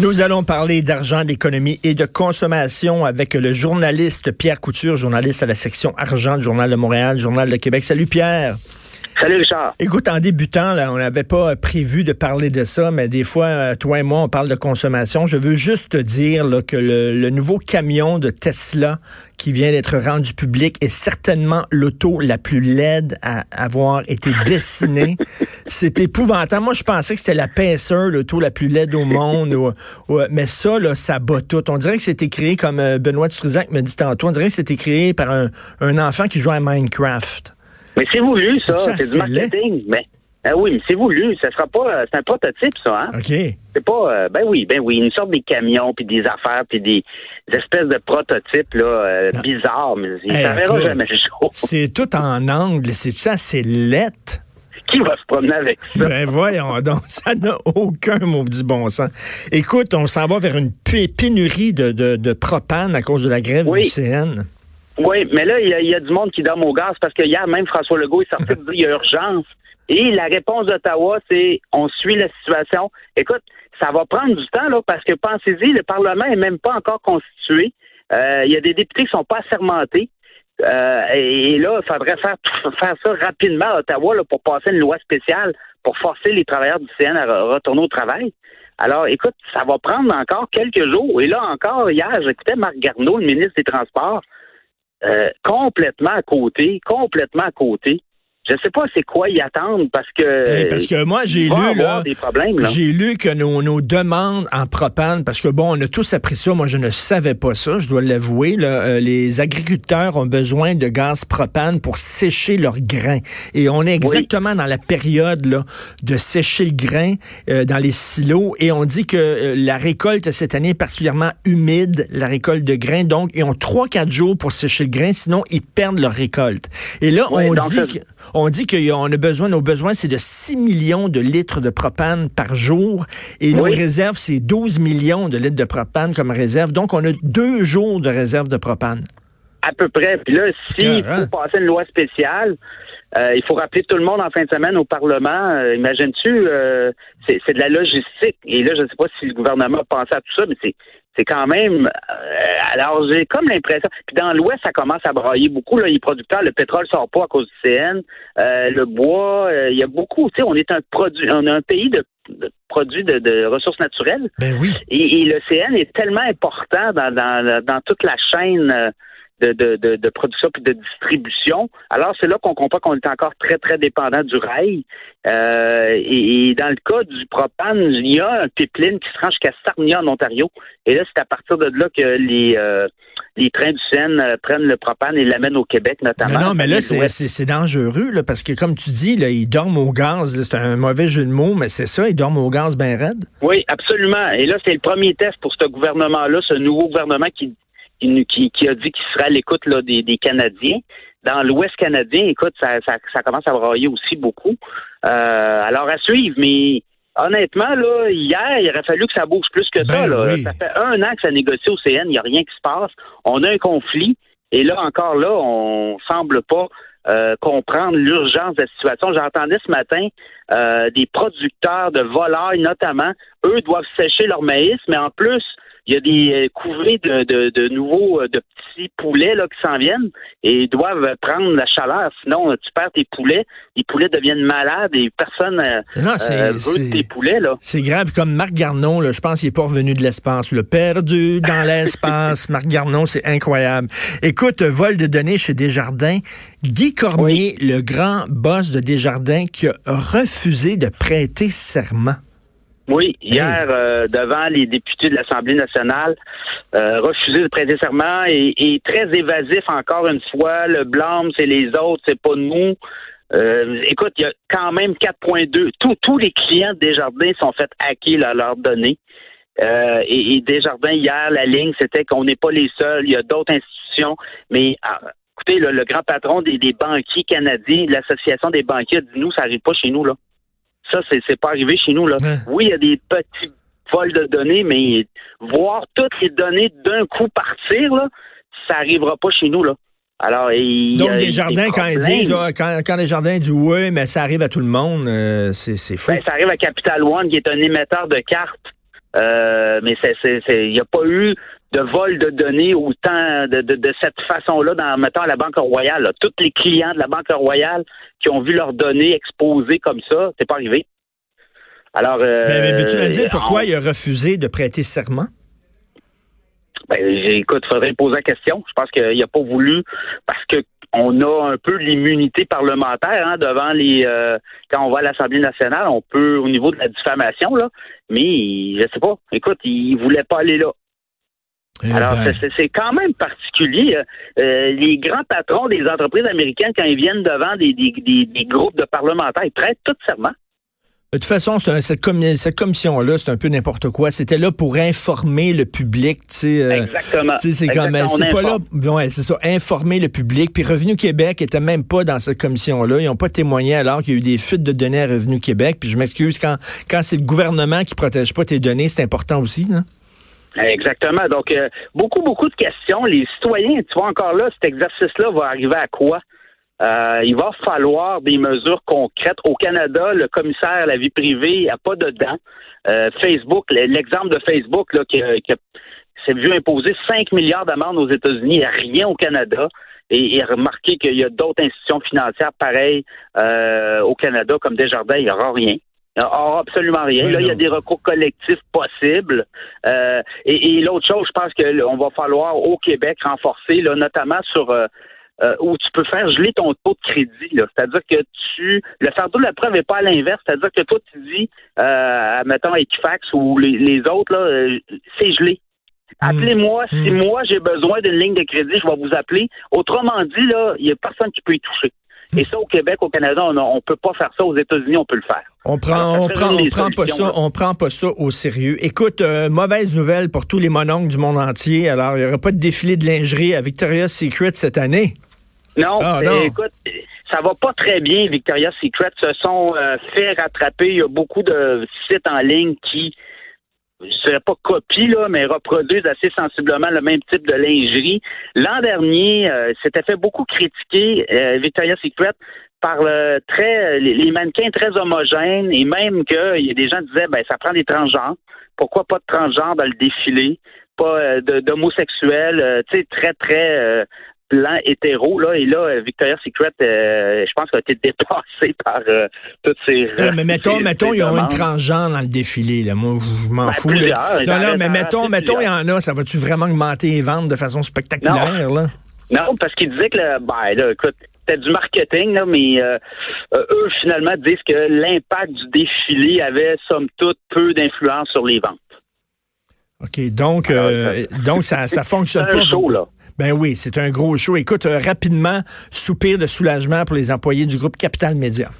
Nous allons parler d'argent, d'économie et de consommation avec le journaliste Pierre Couture, journaliste à la section argent du Journal de Montréal, Journal de Québec. Salut Pierre. Salut Richard. Écoute, en débutant, là, on n'avait pas prévu de parler de ça, mais des fois, euh, toi et moi, on parle de consommation. Je veux juste te dire là, que le, nouveau camion de Tesla qui vient d'être rendu public est certainement l'auto la plus laide à avoir été dessinée. C'est épouvantable. Moi, je pensais que c'était la PSR, l'auto la plus laide au monde. mais ça, là, ça bat tout. On dirait que c'était créé, comme euh, Benoît Struzac me dit tantôt, on dirait que c'était créé par un, un enfant qui joue à Minecraft. Mais c'est voulu, ça. C'est du marketing. Mais, ah oui, mais c'est voulu. Ça sera pas. C'est un prototype, ça, hein? OK. C'est pas. Euh, ben oui, ben oui. Une sorte des camions, puis des affaires, puis des, espèces de prototypes, là, euh, ah. bizarres. Mais ça verra jamais le jour. C'est tout en angle. C'est ça, c'est lettre qui va se promener avec ça? Ben voyons donc, ça n'a aucun maudit bon sens. Écoute, on s'en va vers une pénurie de, de, de propane à cause de la grève du CN. Oui, mais là, il y, a du monde qui dorme au gaz parce que hier, même François Legault est sorti de dire qu'il y a urgence. Et la réponse d'Ottawa, c'est on suit la situation. Écoute, ça va prendre du temps, là, parce que pensez-y, le Parlement est même pas encore constitué. Euh, il y a des députés qui sont pas assermentés. Euh, et, là, il faudrait faire, faire ça rapidement à Ottawa là, pour passer une loi spéciale pour forcer les travailleurs du CN à retourner au travail. Alors, écoute, ça va prendre encore quelques jours. Et là encore, hier, j'écoutais Marc Garneau, le ministre des Transports, euh, complètement à côté, complètement à côté je sais pas c'est quoi y attendre parce que eh, parce que moi j'ai lu là, j'ai lu que nos, nos, demandes en propane parce que bon on a tous appris ça moi je ne savais pas ça je dois l'avouer euh, les agriculteurs ont besoin de gaz propane pour sécher leurs grains. Et on est exactement dans la période là de sécher le grain euh, dans les silos et on dit que euh, la récolte cette année est particulièrement humide la récolte de grains donc ils ont trois quatre jours pour sécher le grain sinon ils perdent leur récolte. Et là on dit que on dit qu'on a besoin, nos besoins, c'est de 6 millions de litres de propane par jour. Et nos réserves, c'est 12 millions de litres de propane comme réserve. Donc, on a deux jours de réserve de propane. À peu près. Puis là, s'il faut passer une loi spéciale, euh, il faut rappeler tout le monde en fin de semaine au Parlement. Euh, imagines-tu, euh, c'est de la logistique. Et là, je ne sais pas si le gouvernement a pensé à tout ça, mais c'est quand même. Euh, alors, j'ai comme l'impression. Puis dans l'Ouest, ça commence à brailler beaucoup. Là, les producteurs, le pétrole sort pas à cause du CN. Euh, le bois, euh, il y a beaucoup. Tu sais, on est un produit, on est un pays de, produits de, ressources naturelles. Ben oui. Et, le CN est tellement important dans, dans, dans toute la chaîne de, de, de, production puis de distribution. Alors, c'est là qu'on comprend qu'on est encore très, très dépendant du rail. Euh, et, dans le cas du propane, il y a un pipeline qui se rend jusqu'à Sarnia, en Ontario. Et là, c'est à partir de là que les, euh, les trains du Seine euh, prennent le propane et l'amènent au Québec, notamment. Non, mais là, c'est dangereux, là, parce que comme tu dis, là, ils dorment au gaz. C'est un mauvais jeu de mots, mais c'est ça, ils dorment au gaz bien raide. Oui, absolument. Et là, c'est le premier test pour ce gouvernement-là, ce nouveau gouvernement qui qui, qui, a dit qu'il serait à l'écoute des, des Canadiens. Dans l'Ouest canadien, écoute, ça, ça, ça, commence à brailler aussi beaucoup. Euh, alors à suivre, mais honnêtement, là, hier, il aurait fallu que ça bouge plus que ça. Ben là. Ça fait un an que ça négocie au CN, il n'y a rien qui se passe. On a un conflit, et là encore là, on semble pas euh, comprendre l'urgence de la situation. J'entendais ce matin euh, des producteurs de volailles, notamment, eux doivent sécher leur maïs, mais en plus, il y a des euh, couvrées de, de, de nouveaux euh, de petits poulets là, qui s'en viennent et ils doivent prendre la chaleur. Sinon, tu perds tes poulets. Les poulets deviennent malades et personne euh, veut tes poulets. Là. C'est grave. Comme Marc Garnon, là, je pense qu'il n'est pas revenu de l'espace. Le perdu dans l'espace. Marc Garnon, c'est incroyable. Écoute, vol de données chez Desjardins. Guy Cormier, le grand boss de Desjardins, qui a refusé de prêter serment. Oui, hier, euh, devant les députés de l'Assemblée nationale, euh, refusé de prêter serment et, très évasif encore une fois. Le blâme, c'est les autres, c'est pas nous. Euh, écoute, il y a quand même 4.2. Tous les clients de Desjardins sont fait hacker là, leurs données. Euh, et, et, Desjardins, hier, la ligne, c'était qu'on n'est pas les seuls. Il y a d'autres institutions. Mais ah, écoutez, le grand patron des, des banquiers canadiens, l'Association des banquiers, dit nous, ça n'arrive pas chez nous. là. Ça, c'est pas arrivé chez nous. Là. Oui, il y a des petits vols de données, mais voir toutes les données d'un coup partir, là, ça arrivera pas chez nous. Là. Alors, il, Donc, des jardins, quand ils disent, quand, quand les jardins disent oui, mais ça arrive à tout le monde, euh, c'est, c'est fou. Ben, ça arrive à Capital One, qui est un émetteur de cartes. Euh, mais c'est, c'est, il n'y a pas eu de vol de données autant de, de, de cette façon-là dans, mettons, la Banque Royale. Tous les clients de la Banque Royale qui ont vu leurs données exposées comme ça, c'est pas arrivé. Alors, euh, mais, veux-tu me dire pourquoi il a refusé de prêter serment? Ben, écoute, il faudrait poser la question. Je pense qu'il n'a pas voulu parce que on a un peu l'immunité parlementaire hein, devant les euh, quand on va à l'Assemblée nationale, on peut au niveau de la diffamation là, mais je sais pas. Écoute, il voulait pas aller là. Eh Alors ben. c'est quand même particulier. Euh, les grands patrons des entreprises américaines quand ils viennent devant des, des groupes de parlementaires, ils prêtent tout serment. De toute façon, cette, commission-là, c'est un peu n'importe quoi. C'était là pour informer le public, tu sais. Euh, Exactement. C'est comme, c'est pas là, ouais, c'est ça, informer le public. Puis Revenu Québec était même pas dans cette commission-là. Ils n'ont pas témoigné alors qu'il y a eu des fuites de données à Revenu Québec. Puis je m'excuse quand, quand c'est le gouvernement qui protège pas tes données, c'est important aussi, là. Exactement. Donc, euh, beaucoup, beaucoup de questions. Les citoyens, tu vois encore là, cet exercice-là va arriver à quoi? Euh, il va falloir des mesures concrètes. Au Canada, le commissaire à la vie privée n'a pas de dents. Euh, Facebook, l'exemple de Facebook là, qui, s'est vu imposer 5 milliards d'amendes aux États-Unis, rien au Canada. Et, et remarquez qu'il y a d'autres institutions financières pareilles euh, au Canada, comme Desjardins, il n'y aura rien. N'y aura absolument rien. là, il y a des recours collectifs possibles. et, et l'autre chose, je pense qu'on va falloir au Québec renforcer, là, notamment sur euh, où tu peux faire geler ton taux de crédit. C'est-à-dire que tu le fardeau de la preuve n'est pas à l'inverse. C'est-à-dire que toi, tu dis, euh, mettons, Equifax ou les, autres, là, euh, c'est gelé. Hmm. Appelez-moi. Si hmm. moi, j'ai besoin d'une ligne de crédit, je vais vous appeler. Autrement dit, là, il n'y a personne qui peut y toucher. Et ça, au Québec, au Canada, on ne peut pas faire ça. Aux États-Unis, on peut le faire. On prend, on prend, on prend pas ça, on prend pas ça au sérieux. Écoute, euh, mauvaise nouvelle pour tous les mononcles du monde entier. Alors, il n'y aura pas de défilé de lingerie à Victoria's Secret cette année. Ah, non, écoute, ça va pas très bien, Victoria's Secret. Se sont euh, fait rattraper. Il y a beaucoup de sites en ligne qui je dirais pas copient, là, mais reproduisent assez sensiblement le même type de lingerie. L'an dernier, euh, c'était fait beaucoup critiquer euh, Victoria's Secret par le très les, mannequins très homogènes et même que y a des gens disaient ben ça prend des transgenres. Pourquoi pas de transgenres dans le défilé? Pas d'homosexuels, tu sais, très, très plan hétéro, là, et là, euh, Victoria's Secret, euh, je pense, a été dépassé par euh, toutes ces... mais mettons, mettons, ils ont une transgenre dans le défilé, là. Moi, je m'en ben, fous. Non, non, mais mettons, mettons, il y en a, ça va-tu vraiment augmenter les ventes de façon spectaculaire, là? Non, parce qu'ils disaient que, là, ben, là, écoute, c'était du marketing, là, mais eux, finalement, disent que l'impact du défilé avait, somme toute, peu d'influence sur les ventes. OK, donc, donc ça, ça fonctionne pas. Show, là. Ben oui, c'est un gros show. Écoute, euh, rapidement, soupir de soulagement pour les employés du groupe Capital Média.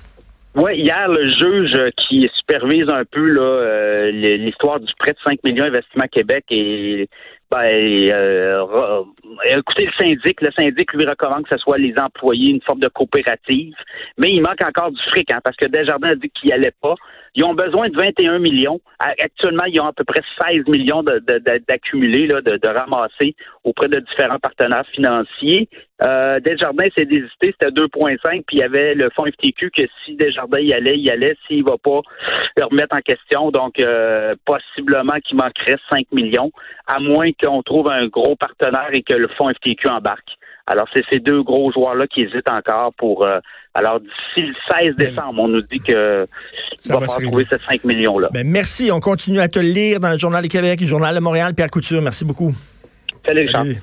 Oui, hier, le juge qui supervise un peu euh, l'histoire du prêt de 5 millions Investissement Québec et ben, euh, écoutez le syndic. Le syndic lui recommande que ce soit les employés, une forme de coopérative. Mais il manque encore du fric, hein, parce que Desjardins a dit qu'il n'y allait pas. Ils ont besoin de 21 millions. Actuellement, ils ont à peu près 16 millions d'accumulés, de, de, de, ramasser auprès de différents partenaires financiers. Euh, Desjardins s'est désisté, c'était 2,5, puis il y avait le fonds FTQ que si Desjardins y allait, il y allait. S'il ne va pas le remettre en question, donc euh, possiblement qu'il manquerait 5 millions, à moins qu'on trouve un gros partenaire et que le fonds FTQ embarque. Alors, c'est ces deux gros joueurs-là qui hésitent encore pour... Euh, alors, d'ici le 16 décembre, on nous dit que ça va, trouver ces 5 millions-là. Ben, merci. On continue à te lire dans le Journal du Québec, le Journal de Montréal. Pierre Couture, merci beaucoup. Salut, Salut.